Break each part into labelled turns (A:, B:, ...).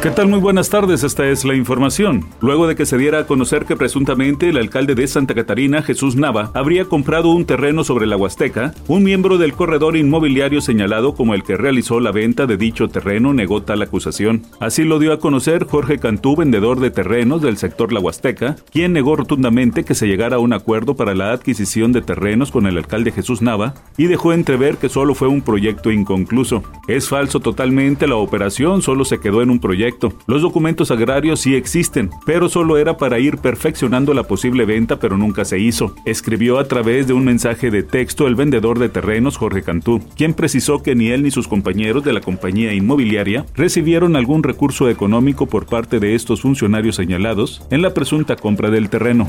A: ¿Qué tal? Muy buenas tardes, esta es la información. Luego de que se diera a conocer que presuntamente el alcalde de Santa Catarina, Jesús Nava, habría comprado un terreno sobre la Huasteca, un miembro del corredor inmobiliario señalado como el que realizó la venta de dicho terreno negó tal acusación. Así lo dio a conocer Jorge Cantú, vendedor de terrenos del sector La Huasteca, quien negó rotundamente que se llegara a un acuerdo para la adquisición de terrenos con el alcalde Jesús Nava y dejó entrever que solo fue un proyecto inconcluso. Es falso totalmente la operación, solo se quedó en un proyecto los documentos agrarios sí existen, pero solo era para ir perfeccionando la posible venta, pero nunca se hizo. Escribió a través de un mensaje de texto el vendedor de terrenos Jorge Cantú, quien precisó que ni él ni sus compañeros de la compañía inmobiliaria recibieron algún recurso económico por parte de estos funcionarios señalados en la presunta compra del terreno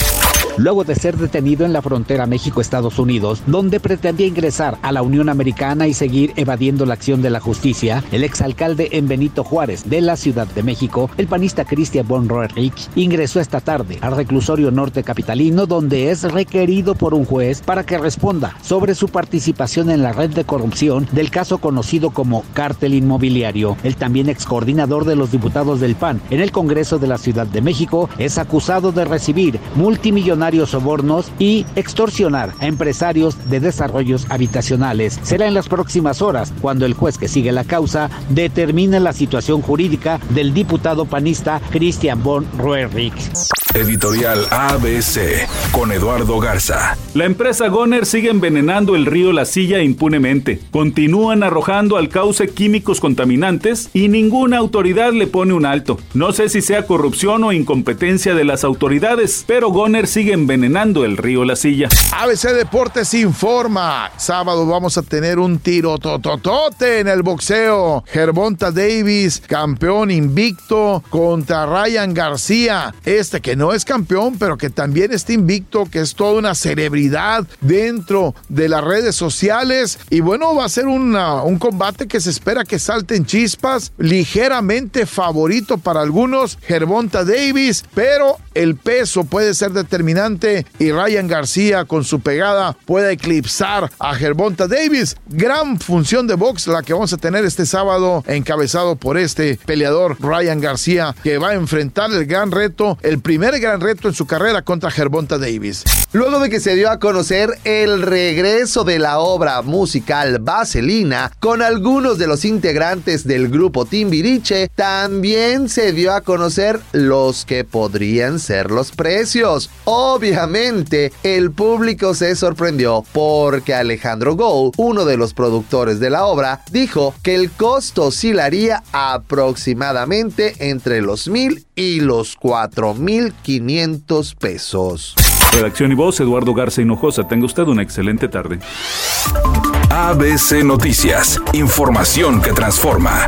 B: luego de ser detenido en la frontera México-Estados Unidos, donde pretendía ingresar a la Unión Americana y seguir evadiendo la acción de la justicia, el exalcalde en Benito Juárez de la Ciudad de México, el panista Christian von Roerich, ingresó esta tarde al reclusorio norte capitalino donde es requerido por un juez para que responda sobre su participación en la red de corrupción del caso conocido como cártel inmobiliario. El también ex coordinador de los diputados del PAN en el Congreso de la Ciudad de México es acusado de recibir multimillonarios sobornos y extorsionar a empresarios de desarrollos habitacionales. Será en las próximas horas cuando el juez que sigue la causa determine la situación jurídica del diputado panista Christian von Roerich.
C: Editorial ABC con Eduardo Garza.
A: La empresa Goner sigue envenenando el río La Silla impunemente. Continúan arrojando al cauce químicos contaminantes y ninguna autoridad le pone un alto. No sé si sea corrupción o incompetencia de las autoridades, pero Goner sigue envenenando el río La Silla.
D: ABC Deportes informa. Sábado vamos a tener un tiro tototote en el boxeo. Gervonta Davis, campeón invicto contra Ryan García. Este que no es campeón, pero que también está invicto, que es toda una celebridad dentro de las redes sociales. Y bueno, va a ser un combate que se espera que salten chispas, ligeramente favorito para algunos, Gervonta Davis, pero el peso puede ser determinante y Ryan García con su pegada puede eclipsar a Gervonta Davis. Gran función de box la que vamos a tener este sábado encabezado por este peleador Ryan García que va a enfrentar el gran reto, el primer gran reto en su carrera contra Gervonta Davis.
E: Luego de que se dio a conocer el regreso de la obra musical Vaselina con algunos de los integrantes del grupo Timbiriche, también se dio a conocer los que podrían ser los precios. Obviamente, el público se sorprendió porque Alejandro Gou, uno de los productores de la obra, dijo que el costo oscilaría aproximadamente entre los mil y los cuatro mil 500 pesos.
A: Redacción y voz, Eduardo Garza Hinojosa. Tenga usted una excelente tarde.
C: ABC Noticias, información que transforma.